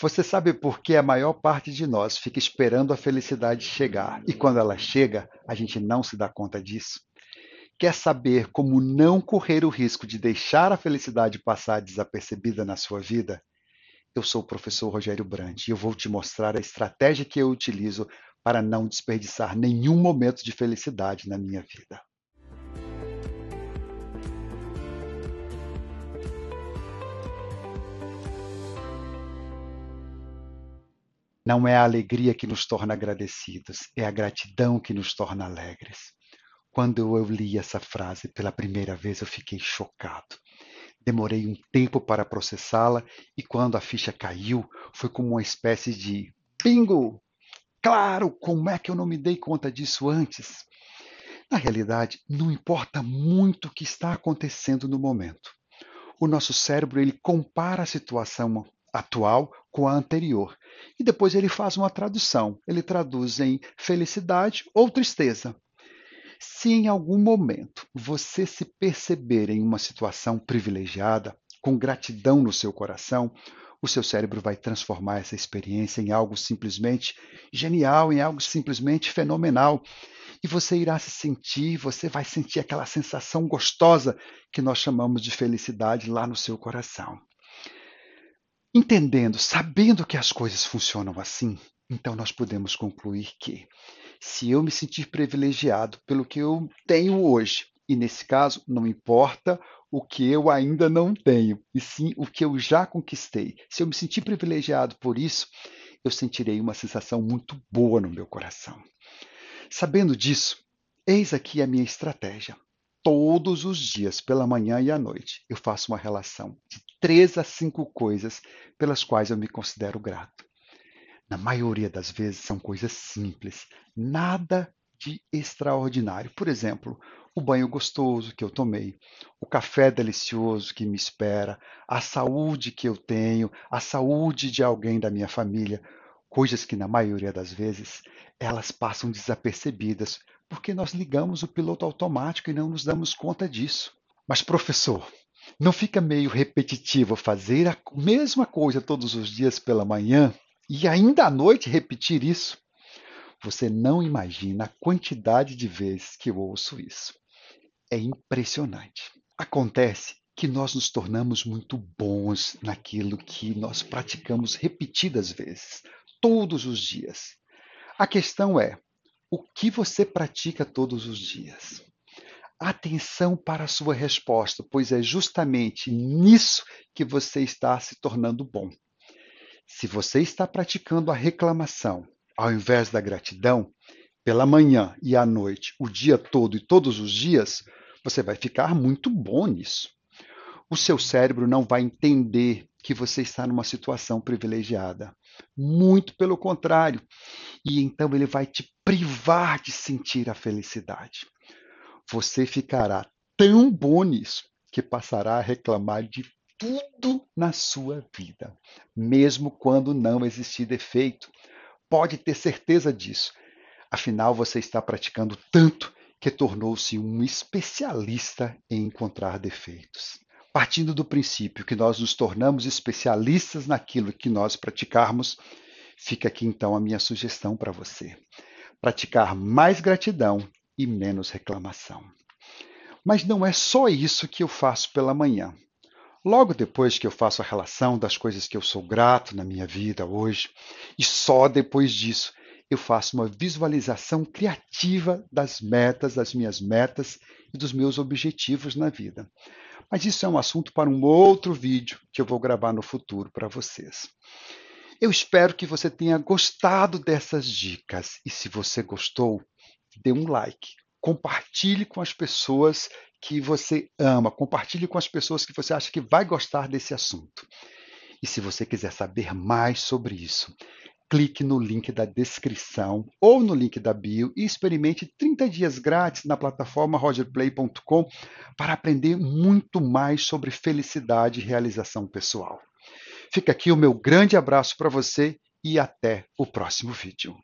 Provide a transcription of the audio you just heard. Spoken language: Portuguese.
Você sabe por que a maior parte de nós fica esperando a felicidade chegar e quando ela chega, a gente não se dá conta disso? Quer saber como não correr o risco de deixar a felicidade passar desapercebida na sua vida? Eu sou o professor Rogério Brandt e eu vou te mostrar a estratégia que eu utilizo para não desperdiçar nenhum momento de felicidade na minha vida. Não é a alegria que nos torna agradecidos, é a gratidão que nos torna alegres. Quando eu li essa frase pela primeira vez, eu fiquei chocado. Demorei um tempo para processá-la e quando a ficha caiu, foi como uma espécie de bingo! Claro, como é que eu não me dei conta disso antes? Na realidade, não importa muito o que está acontecendo no momento. O nosso cérebro ele compara a situação atual com a anterior. E depois ele faz uma tradução. Ele traduz em felicidade ou tristeza. Se em algum momento você se perceber em uma situação privilegiada, com gratidão no seu coração, o seu cérebro vai transformar essa experiência em algo simplesmente genial, em algo simplesmente fenomenal. E você irá se sentir, você vai sentir aquela sensação gostosa que nós chamamos de felicidade lá no seu coração. Entendendo, sabendo que as coisas funcionam assim, então nós podemos concluir que, se eu me sentir privilegiado pelo que eu tenho hoje, e nesse caso não importa o que eu ainda não tenho, e sim o que eu já conquistei. Se eu me sentir privilegiado por isso, eu sentirei uma sensação muito boa no meu coração. Sabendo disso, eis aqui a minha estratégia. Todos os dias, pela manhã e à noite, eu faço uma relação de três a cinco coisas pelas quais eu me considero grato. Na maioria das vezes são coisas simples, nada de extraordinário. Por exemplo, o banho gostoso que eu tomei, o café delicioso que me espera, a saúde que eu tenho, a saúde de alguém da minha família, coisas que na maioria das vezes elas passam desapercebidas, porque nós ligamos o piloto automático e não nos damos conta disso. Mas professor, não fica meio repetitivo fazer a mesma coisa todos os dias pela manhã e ainda à noite repetir isso? Você não imagina a quantidade de vezes que eu ouço isso. É impressionante. Acontece que nós nos tornamos muito bons naquilo que nós praticamos repetidas vezes, todos os dias. A questão é: o que você pratica todos os dias? Atenção para a sua resposta, pois é justamente nisso que você está se tornando bom. Se você está praticando a reclamação ao invés da gratidão, pela manhã e à noite, o dia todo e todos os dias, você vai ficar muito bom nisso. O seu cérebro não vai entender que você está numa situação privilegiada. Muito pelo contrário. E então ele vai te privar de sentir a felicidade você ficará tão bom nisso que passará a reclamar de tudo na sua vida, mesmo quando não existir defeito. Pode ter certeza disso. Afinal, você está praticando tanto que tornou-se um especialista em encontrar defeitos. Partindo do princípio que nós nos tornamos especialistas naquilo que nós praticarmos, fica aqui então a minha sugestão para você. Praticar mais gratidão e menos reclamação. Mas não é só isso que eu faço pela manhã. Logo depois que eu faço a relação das coisas que eu sou grato na minha vida hoje, e só depois disso eu faço uma visualização criativa das metas, das minhas metas e dos meus objetivos na vida. Mas isso é um assunto para um outro vídeo que eu vou gravar no futuro para vocês. Eu espero que você tenha gostado dessas dicas e se você gostou, dê um like, compartilhe com as pessoas que você ama, compartilhe com as pessoas que você acha que vai gostar desse assunto. E se você quiser saber mais sobre isso, clique no link da descrição ou no link da bio e experimente 30 dias grátis na plataforma rogerplay.com para aprender muito mais sobre felicidade e realização pessoal. Fica aqui o meu grande abraço para você e até o próximo vídeo.